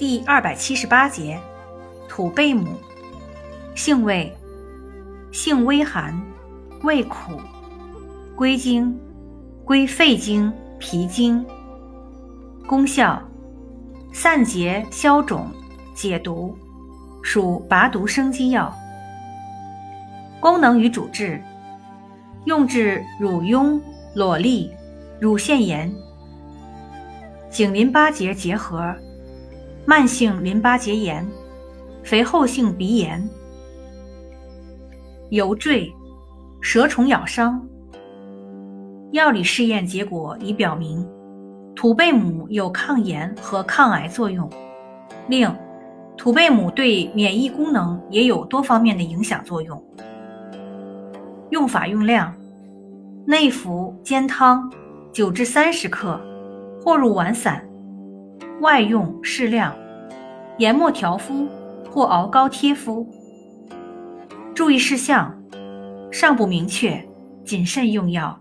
第二百七十八节，土贝母，性味，性微寒，味苦，归经，归肺经、脾经。功效，散结、消肿、解毒，属拔毒生肌药。功能与主治，用治乳痈、裸痢、乳腺炎。颈淋巴结结核、慢性淋巴结炎、肥厚性鼻炎、油坠、蛇虫咬伤。药理试验结果已表明，土贝母有抗炎和抗癌作用。另，土贝母对免疫功能也有多方面的影响作用。用法用量：内服煎汤，九至三十克。或入丸散，外用适量，研末调敷或熬膏贴敷。注意事项：尚不明确，谨慎用药。